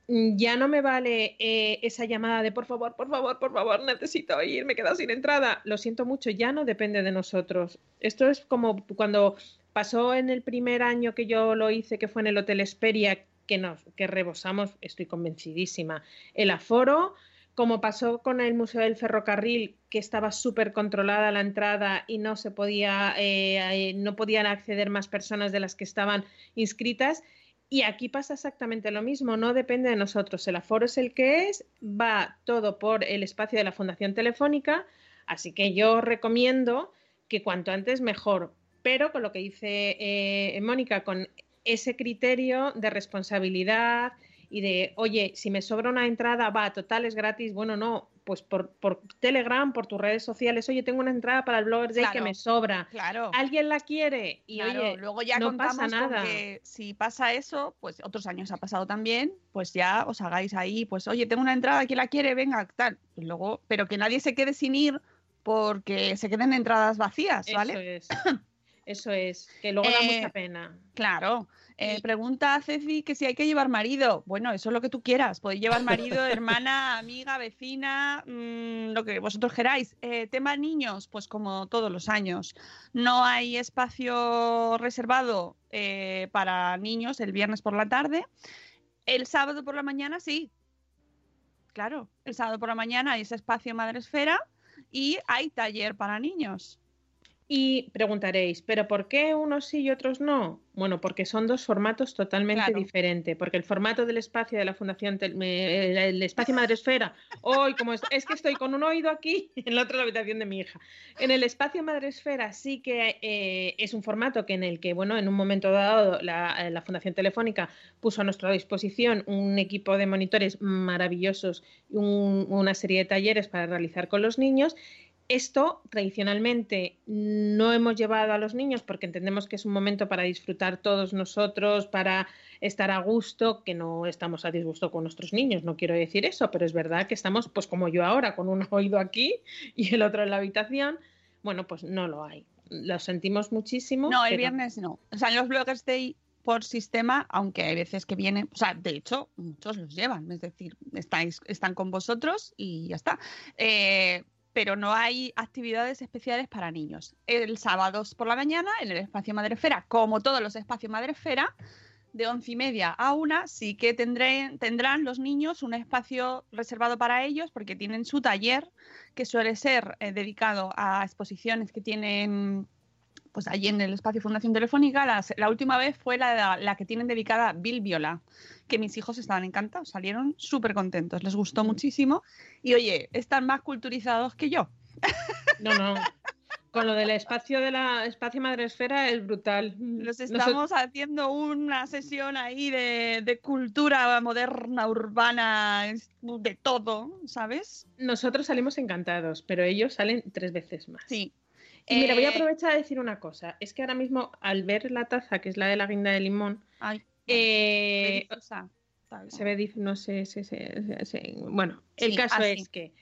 ya no me vale eh, esa llamada de por favor, por favor, por favor, necesito ir, me he quedado sin entrada. Lo siento mucho, ya no depende de nosotros. Esto es como cuando pasó en el primer año que yo lo hice, que fue en el Hotel Esperia, que nos que rebosamos, estoy convencidísima, el aforo. Como pasó con el Museo del Ferrocarril, que estaba súper controlada la entrada y no se podía, eh, eh, no podían acceder más personas de las que estaban inscritas, y aquí pasa exactamente lo mismo, no depende de nosotros. El aforo es el que es, va todo por el espacio de la Fundación Telefónica, así que yo recomiendo que cuanto antes mejor, pero con lo que dice eh, Mónica, con ese criterio de responsabilidad y de, oye, si me sobra una entrada, va, total, es gratis, bueno, no, pues por, por Telegram, por tus redes sociales, oye, tengo una entrada para el Blogger Day que me sobra. Claro. ¿Alguien la quiere? Y Claro, oye, luego ya no contamos pasa con nada. que si pasa eso, pues otros años ha pasado también, pues ya os hagáis ahí, pues oye, tengo una entrada, ¿quién la quiere? Venga, tal. Y luego, pero que nadie se quede sin ir porque se queden entradas vacías, ¿vale? Eso es. Eso es, que luego da Eh, mucha pena. Claro. Eh, pregunta a Ceci que si hay que llevar marido. Bueno, eso es lo que tú quieras. Podéis llevar marido, [laughs] hermana, amiga, vecina, mm, lo que vosotros queráis. Eh, tema niños, pues como todos los años. No hay espacio reservado eh, para niños el viernes por la tarde. El sábado por la mañana sí. Claro, el sábado por la mañana hay ese espacio Madresfera y hay taller para niños. Y preguntaréis, ¿pero por qué unos sí y otros no? Bueno, porque son dos formatos totalmente Claro. diferentes. Porque el formato del espacio de la Fundación, el, espacio Madresfera, hoy como es, es que estoy con un oído aquí, en la otra la habitación de mi hija. En el espacio Madresfera sí que eh, es un formato que en el que, bueno, en un momento dado la, la Fundación Telefónica puso a nuestra disposición un equipo de monitores maravillosos y un- una serie de talleres para realizar con los niños. Esto tradicionalmente no hemos llevado a los niños porque entendemos que es un momento para disfrutar todos nosotros, para estar a gusto, que no estamos a disgusto con nuestros niños, no quiero decir eso, pero es verdad que estamos pues como yo ahora, con un [laughs] oído aquí y el otro en la habitación. Bueno, pues no lo hay. Lo sentimos muchísimo. No, el pero- viernes no. O sea, en los bloggers day por sistema, aunque hay veces que vienen, o sea, de hecho, muchos los llevan, es decir, estáis, están con vosotros y ya está. Eh, pero no hay actividades especiales para niños. El sábado por la mañana, en el espacio Madrefera, como todos los espacios Madrefera, de once y media a una, sí que tendré- tendrán los niños un espacio reservado para ellos porque tienen su taller que suele ser eh, dedicado a exposiciones que tienen pues allí en el espacio Fundación Telefónica. La, la última vez fue la, la que tienen dedicada a Bill Viola, que mis hijos estaban encantados, salieron súper contentos, les gustó muchísimo y oye, están más culturizados que yo. No, no. Con lo del espacio de la espacio Madresfera es brutal. Los Noso- estamos haciendo una sesión ahí de, de cultura moderna, urbana, de todo, ¿sabes? nosotros salimos encantados, pero ellos salen tres veces más. Sí. Y mira, voy a Eh, aprovechar a decir una cosa. Es que ahora mismo, al ver la taza, que es la de la guinda de limón, Ay, eh, se ve, no sé, se- se- se- se- bueno, el Sí, caso así. es que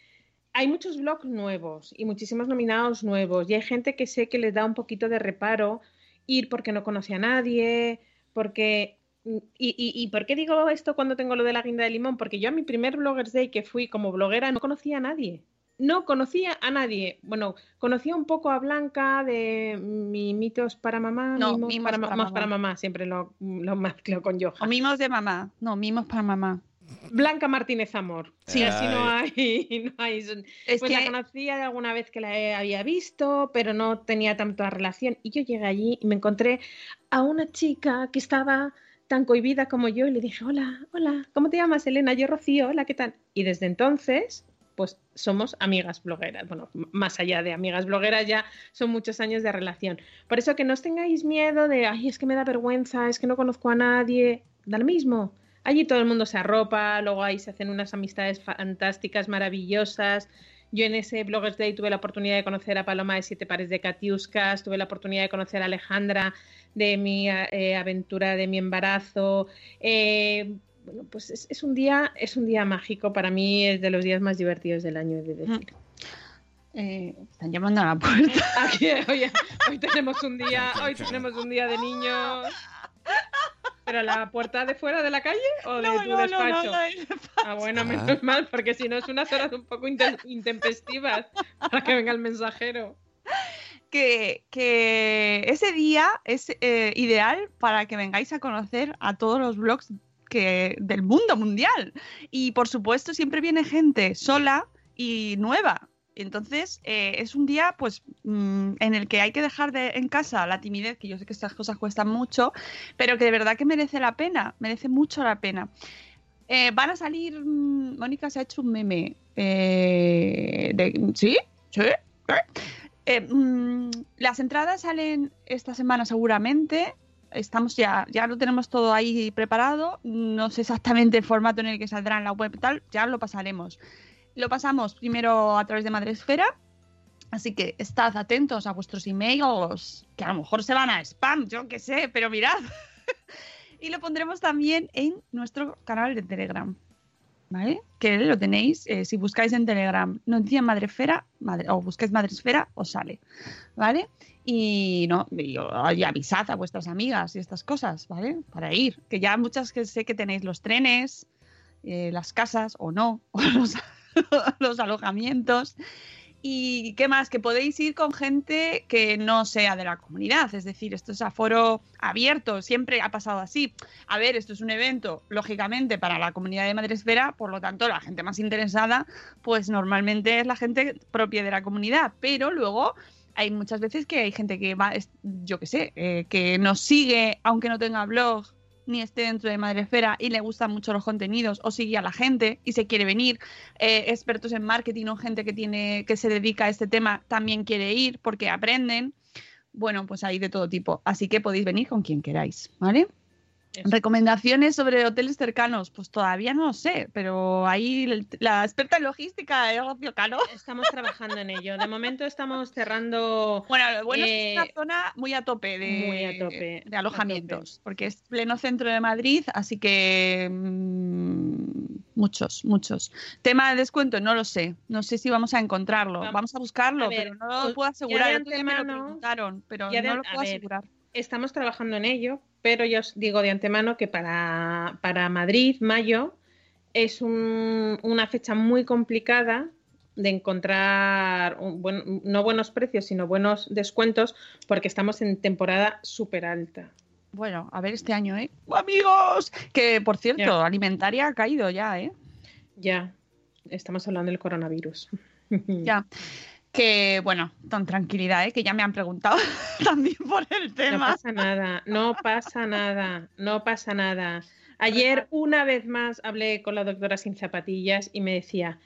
hay muchos blogs nuevos y muchísimos nominados nuevos y hay gente que sé que les da un poquito de reparo ir porque no conoce a nadie, porque... Y, y, ¿Y por qué digo esto cuando tengo lo de la guinda de limón? Porque yo a mi primer Bloggers Day que fui como bloguera no conocía a nadie. No conocía a nadie. Bueno, conocía un poco a Blanca de mi mitos para mamá. No, mimos, Mimos para, para mamá. para mamá. Siempre lo, lo mezclo con Johan. O mimos de mamá. No, mimos para mamá. Blanca Martínez Amor. Sí. así no hay, [laughs] no hay. Es pues que la conocía de alguna vez que la he- había visto, pero no tenía tanta relación. Y yo llegué allí y me encontré a una chica que estaba tan cohibida como yo y le dije, hola, hola, ¿cómo te llamas, Elena? Yo Rocío, hola, ¿qué tal? Y desde entonces, pues somos amigas blogueras. Bueno, más allá de amigas blogueras, ya son muchos años de relación. Por eso que no os tengáis miedo de, ay, es que me da vergüenza, es que no conozco a nadie. Da lo mismo. Allí todo el mundo se arropa, luego ahí se hacen unas amistades fantásticas, maravillosas. Yo en ese Bloggers Day tuve la oportunidad de conocer a Paloma de Siete Pares de Catiuscas, tuve la oportunidad de conocer a Alejandra de mi eh, aventura de mi embarazo. Eh, bueno, pues es, es un día, es un día mágico. Para mí es de los días más divertidos del año, he de decir. Eh, están llamando a la puerta. [laughs] Aquí, oye, hoy tenemos un día, hoy tenemos un día de niños. ¿Pero la puerta de fuera de la calle o de tu despacho? Ah, bueno, menos mal, porque si no es unas horas un poco inte- intempestivas para que venga el mensajero. que, que ese día es eh, ideal para que vengáis a conocer a todos los blogs que, del mundo mundial. Y por supuesto, siempre viene gente sola y nueva. Entonces, eh, es un día pues mm, en el que hay que dejar de, en casa la timidez, que yo sé que estas cosas cuestan mucho, pero que de verdad que merece la pena, merece mucho la pena. Eh, van a salir, mm, Mónica se ha hecho un meme. eh, de, ¿Sí? ¿Sí? Mm, las entradas salen esta semana seguramente. Estamos ya, ya lo tenemos todo ahí preparado. No sé exactamente el formato en el que saldrá en la web tal, ya lo pasaremos. Lo pasamos primero a través de Madresfera. Así que estad atentos a vuestros emails, que a lo mejor se van a spam, yo qué sé, pero mirad. [laughs] y lo pondremos también en nuestro canal de Telegram. ¿Vale? Que lo tenéis, eh, si buscáis en Telegram Noticia Madresfera, madre, o buscáis Madresfera, os sale. ¿Vale? Y no, y, avisad a vuestras amigas y estas cosas, ¿vale? Para ir. Que ya muchas que sé que tenéis los trenes, eh, las casas o no, [laughs] o los alojamientos. Y qué más, que podéis ir con gente que no sea de la comunidad, es decir, esto es aforo abierto, siempre ha pasado así. A ver, esto es un evento, lógicamente, para la comunidad de Madresfera, por lo tanto, la gente más interesada, pues normalmente es la gente propia de la comunidad, pero luego hay muchas veces que hay gente que va, yo qué sé, eh, que nos sigue, aunque no tenga blog, ni esté dentro de Madresfera y le gustan mucho los contenidos o sigue a la gente y se quiere venir. Eh, expertos en marketing o gente que tiene que se dedica a este tema también quiere ir porque aprenden. Bueno, pues hay de todo tipo. Así que podéis venir con quien queráis, ¿vale? Eso. Recomendaciones sobre hoteles cercanos, pues todavía no sé, pero ahí la experta en logística es Rocío Cano. [laughs] Estamos trabajando en ello. De momento estamos cerrando. Bueno, lo bueno es que es Eh, una zona muy a tope de, muy a tope, de a alojamientos, porque es pleno centro de Madrid, así que mm, muchos, muchos. Tema de descuento, no lo sé. No sé si vamos a encontrarlo. Vam- Vamos a buscarlo, a ver, pero no lo pues, puedo ya asegurar. otro día me lo preguntaron, pero ya de- no lo puedo ver, asegurar. Estamos trabajando en ello, pero yo os digo de antemano que para, para Madrid, mayo, es un- una fecha muy complicada de encontrar un buen- no buenos precios, sino buenos descuentos, porque estamos en temporada súper alta. Bueno, a ver este año, ¿eh? ¡Amigos! Que, por cierto, Ya. alimentaria ha caído ya, ¿eh? Ya, estamos hablando del coronavirus. Ya. [laughs] Que, bueno, con tranquilidad, ¿eh? Que ya me han preguntado [laughs] también por el No tema. pasa nada, no pasa nada, no pasa nada. Ayer, una vez más, hablé con la doctora sin zapatillas y me decía,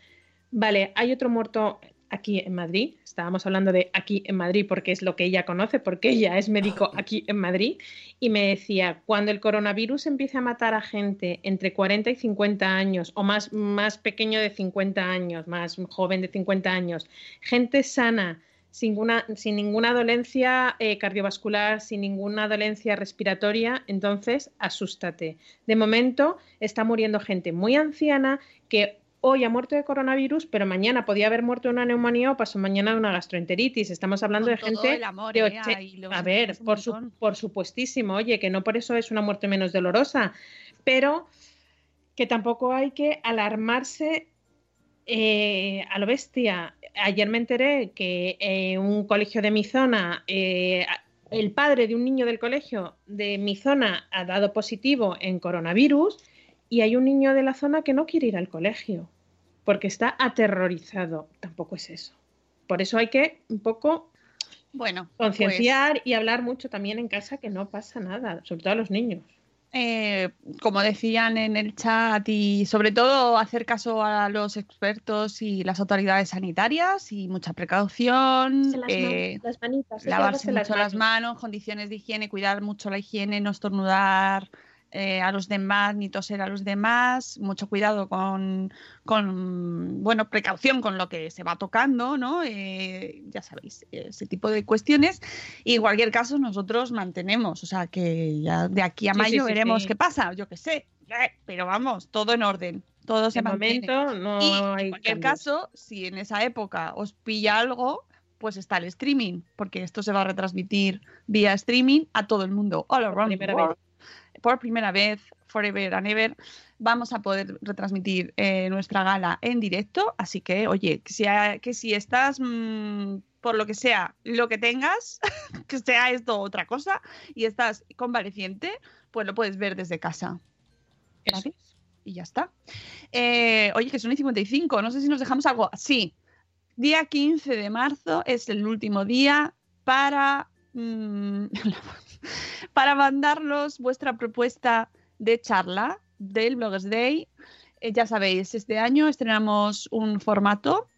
vale, hay otro muerto aquí en Madrid. Estábamos hablando de aquí en Madrid porque es lo que ella conoce, porque ella es médico [laughs] aquí en Madrid. Y me decía, cuando el coronavirus empiece a matar a gente entre 40 y 50 años, o más, más pequeño de 50 años, más joven de 50 años, gente sana, sin ninguna, sin ninguna dolencia eh, cardiovascular, sin ninguna dolencia respiratoria, entonces asústate. De momento está muriendo gente muy anciana que hoy ha muerto de coronavirus, pero mañana podía haber muerto de una neumonía o pasó mañana de una gastroenteritis. Estamos hablando Con de gente el amor, de eh, ahí lo A ver, por, su- montón. por supuestísimo, oye, que no por eso es una muerte menos dolorosa, pero que tampoco hay que alarmarse eh, a lo bestia. Ayer me enteré que eh, un colegio de mi zona, eh, el padre de un niño del colegio de mi zona ha dado positivo en coronavirus y hay un niño de la zona que no quiere ir al colegio porque está aterrorizado. Tampoco es eso. Por eso hay que un poco Bueno, concienciar y hablar mucho también en casa que no pasa nada, sobre todo a los niños. eh, como decían en el chat, y sobre todo hacer caso a los expertos y las autoridades sanitarias y mucha precaución. eh, las manitas, lavarse mucho las manos, condiciones de higiene, cuidar mucho la higiene, no estornudar eh, a los demás ni toser a los demás, mucho cuidado con, con, bueno, precaución con lo que se va tocando, ¿no? Eh, ya sabéis, ese tipo de cuestiones. Y en cualquier caso, nosotros mantenemos, o sea, que ya de aquí a mayo sí, sí, veremos qué pasa, yo qué sé, eh, pero vamos, todo en orden, todo se mantiene. momento no Y hay en cualquier cambios. caso, si en esa época os pilla algo, pues está el streaming, porque esto se va a retransmitir vía streaming a todo el mundo, all around the world. Por primera vez, forever and ever, vamos a poder retransmitir eh, nuestra gala en directo. Así que, oye, que si, ha- que si estás, mm, por lo que sea, lo que tengas, [laughs] que sea esto o otra cosa, y estás convaleciente, pues lo puedes ver desde casa. Y ya está. Eh, oye, que son y 55, no sé si nos dejamos algo. Sí, día 15 de marzo es el último día para, mm, [laughs] [laughs] para mandarnos vuestra propuesta de charla del Bloggers Day. Eh, ya sabéis, este año estrenamos un formato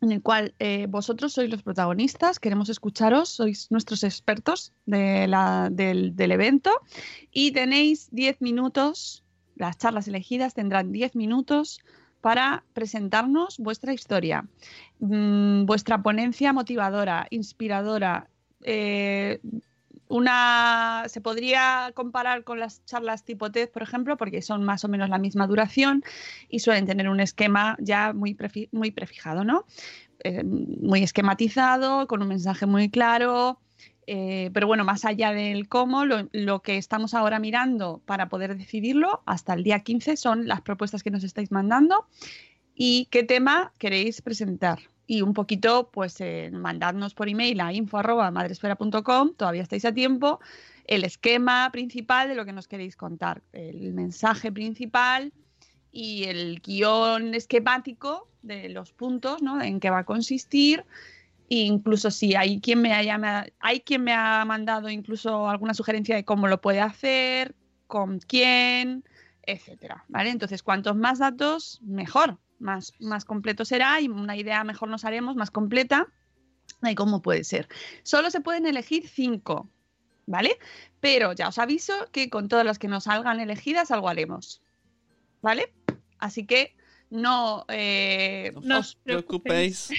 en el cual eh, vosotros sois los protagonistas, queremos escucharos, sois nuestros expertos del evento y tenéis 10 minutos, las charlas elegidas tendrán 10 minutos para presentarnos vuestra historia, mm, vuestra ponencia motivadora, inspiradora. eh, una se podría comparar con las charlas tipo TED, por ejemplo, porque son más o menos la misma duración y suelen tener un esquema ya muy, muy prefijado, ¿no? Eh, muy esquematizado, con un mensaje muy claro. eh, pero bueno, más allá del cómo, lo, lo que estamos ahora mirando para poder decidirlo hasta el día 15 son las propuestas que nos estáis mandando y qué tema queréis presentar. Y un poquito, pues, eh, mandadnos por email a info.madresfera.com, todavía estáis a tiempo, el esquema principal de lo que nos queréis contar, el mensaje principal y el guion esquemático de los puntos, ¿no? En qué va a consistir. E incluso si hay quien me haya, me- hay quien me ha mandado incluso alguna sugerencia de cómo lo puede hacer, con quién, etcétera, ¿vale? Entonces, cuantos más datos, mejor, más, más completo será y una idea mejor nos haremos, más completa de cómo puede ser. Solo se pueden elegir cinco, ¿vale? Pero ya os aviso que con todas las que nos salgan elegidas algo haremos, ¿vale? Así que no, eh, No os preocupéis.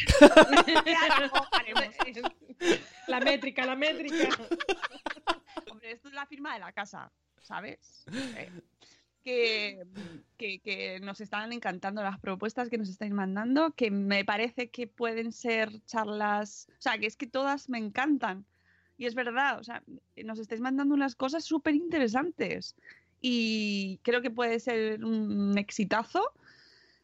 La métrica, la métrica. Hombre, esto es la firma de la casa, ¿sabes? Eh, [laughs] que, nos están encantando las propuestas que nos estáis mandando, que me parece que pueden ser charlas, o sea, que es que todas me encantan. Y es verdad, o sea, nos estáis mandando unas cosas súper interesantes y creo que puede ser un exitazo.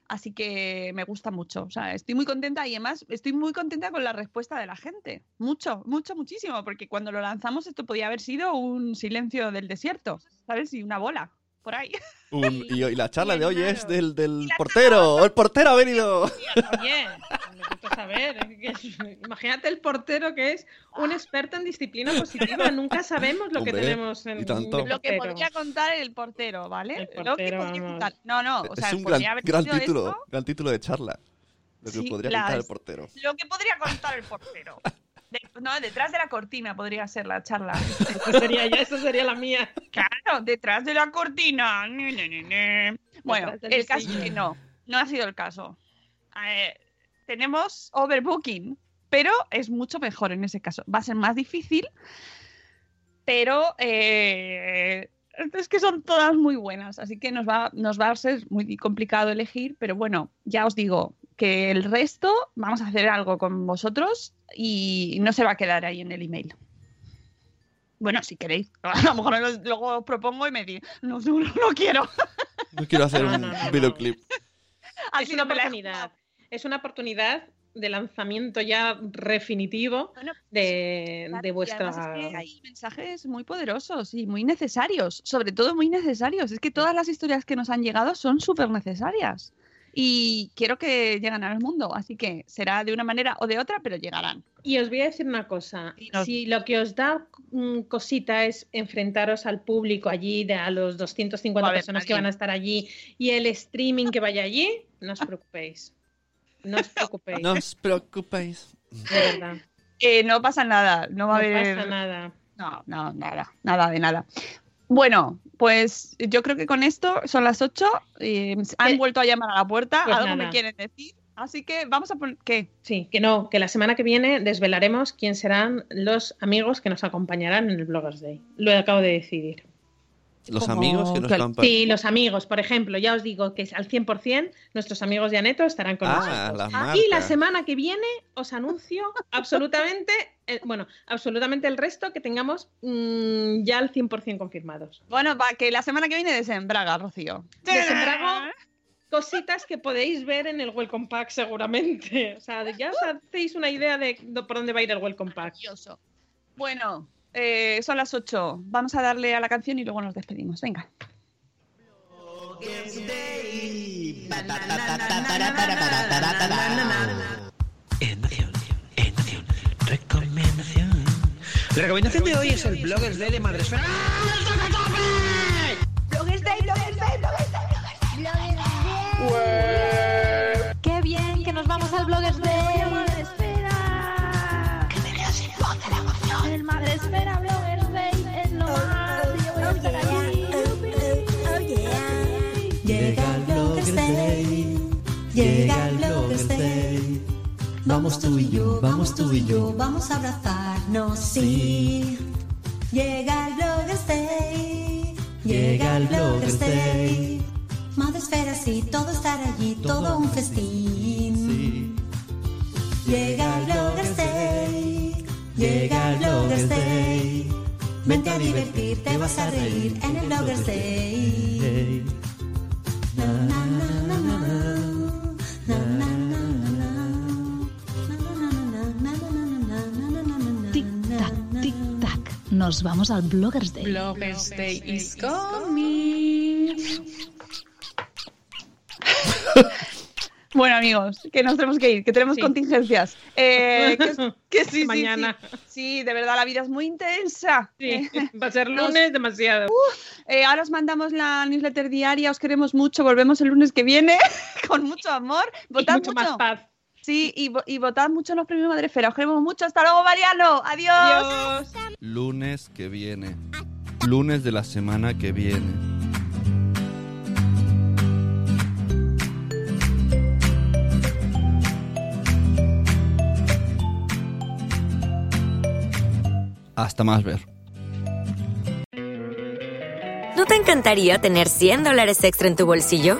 Así que me gusta mucho. O sea, estoy muy contenta y además estoy muy contenta con la respuesta de la gente. Mucho, mucho, muchísimo. Porque cuando lo lanzamos esto podía haber sido un silencio del desierto, ¿sabes? Y una bola por ahí. Un- [laughs] y, y la charla Y de hoy claro. es del, del portero. ¡El portero ha venido! Oye, saber. imagínate el portero que es un experto en disciplina positiva. Nunca sabemos lo que tenemos en tanto. Lo que podría contar el portero, ¿vale? El Lo que contar. No, no, o sea, es un podría gran, haber gran sido título, esto, gran título de charla. Lo que Sí, podría las- contar el portero. Lo que podría contar el portero. [laughs] De- no, detrás de la cortina podría ser la charla. Eso sería, ya, eso sería la mía. Claro, detrás de la cortina. Bueno, el caso es que no, no ha sido el caso. Eh, tenemos overbooking, pero es mucho mejor en ese caso. Va a ser más difícil, pero eh, Es que son todas muy buenas, así que nos va, nos va a ser muy complicado elegir, pero bueno, ya os digo que el resto vamos a hacer algo con vosotros y no se va a quedar ahí en el email. Bueno, si queréis, [laughs] a lo mejor lo- luego os propongo y me digo, no, no, no quiero. No quiero hacer No, un no, no, no. videoclip. Así es una no me la he oportunidad. Es una oportunidad de lanzamiento ya definitivo Bueno, de, Claro, de vuestra. además es que hay [laughs] mensajes muy poderosos y muy necesarios, sobre todo muy necesarios. Es que todas las historias que nos han llegado son súper necesarias y quiero que lleguen al mundo, así que será de una manera o de otra, pero llegarán. Y os voy a decir una cosa, Dinos. si lo que os da mm, cosita es enfrentaros al público allí, de a los 250 Va a personas que van a estar allí y el streaming que vaya allí, no os [laughs] preocupéis. No os preocupéis, No os preocupéis. de verdad. Eh, no pasa nada, no No va a haber pasa nada. No, no, nada, nada de nada. Bueno, pues yo creo que con esto son las 8. han Eh, vuelto a llamar a la puerta, pues algo me quieren decir. Así que vamos a poner. ¿Qué? Sí, que no, que la semana que viene desvelaremos quién serán los amigos que nos acompañarán en el Bloggers Day. Lo acabo de decidir. Los Como amigos que nos que- campan. Sí, los amigos, por ejemplo, ya os digo que al 100% nuestros amigos de Aneto estarán con Ah, nosotros. las y la semana que viene os anuncio absolutamente, [laughs] eh, bueno, absolutamente el resto que tengamos mm, ya al 100% confirmados. Bueno, va, que la semana que viene desembraga, Rocío. [laughs] Desembrago, cositas que podéis ver en el Welcome Pack seguramente. O sea, ya os hacéis una idea de por dónde va a ir el Welcome Pack. Maravilloso. Bueno, eh, son las 8. Vamos a darle a la canción y luego nos despedimos. Venga. Recomendación. La recomendación de hoy es el Bloggers Day de Madresfera. ¡Qué bien que nos vamos al Bloggers Day! Vamos tú y yo, vamos tú y yo, vamos a abrazarnos, sí. Llega el Bloggers Day, llega el Bloggers Day. Madresfera, sí, todo estar allí, todo un festín. Llega el Bloggers Day, llega el Bloggers Day. Vente a divertirte, vas a reír en el Bloggers Day. Na, na, na, na, na. Na, Nos vamos al Bloggers Day. Bloggers Day is coming. [laughs] Bueno, amigos, que nos tenemos que ir, que tenemos Sí. contingencias. Eh, que, [laughs] que sí, sí, Mañana. Sí, Sí, de verdad, la vida es muy intensa. Sí, Eh, [laughs] va a ser Nos- lunes demasiado. eh, ahora os mandamos la newsletter diaria, os queremos mucho, volvemos el lunes que viene con mucho amor. Y Votad mucho más paz. Sí, y, y votad mucho en los premios Madrefera. Os queremos mucho. Hasta luego, Mariano. Adiós. Adiós. Lunes que viene. Lunes de la semana que viene. Hasta más ver. ¿No te encantaría tener 100 dólares extra en tu bolsillo?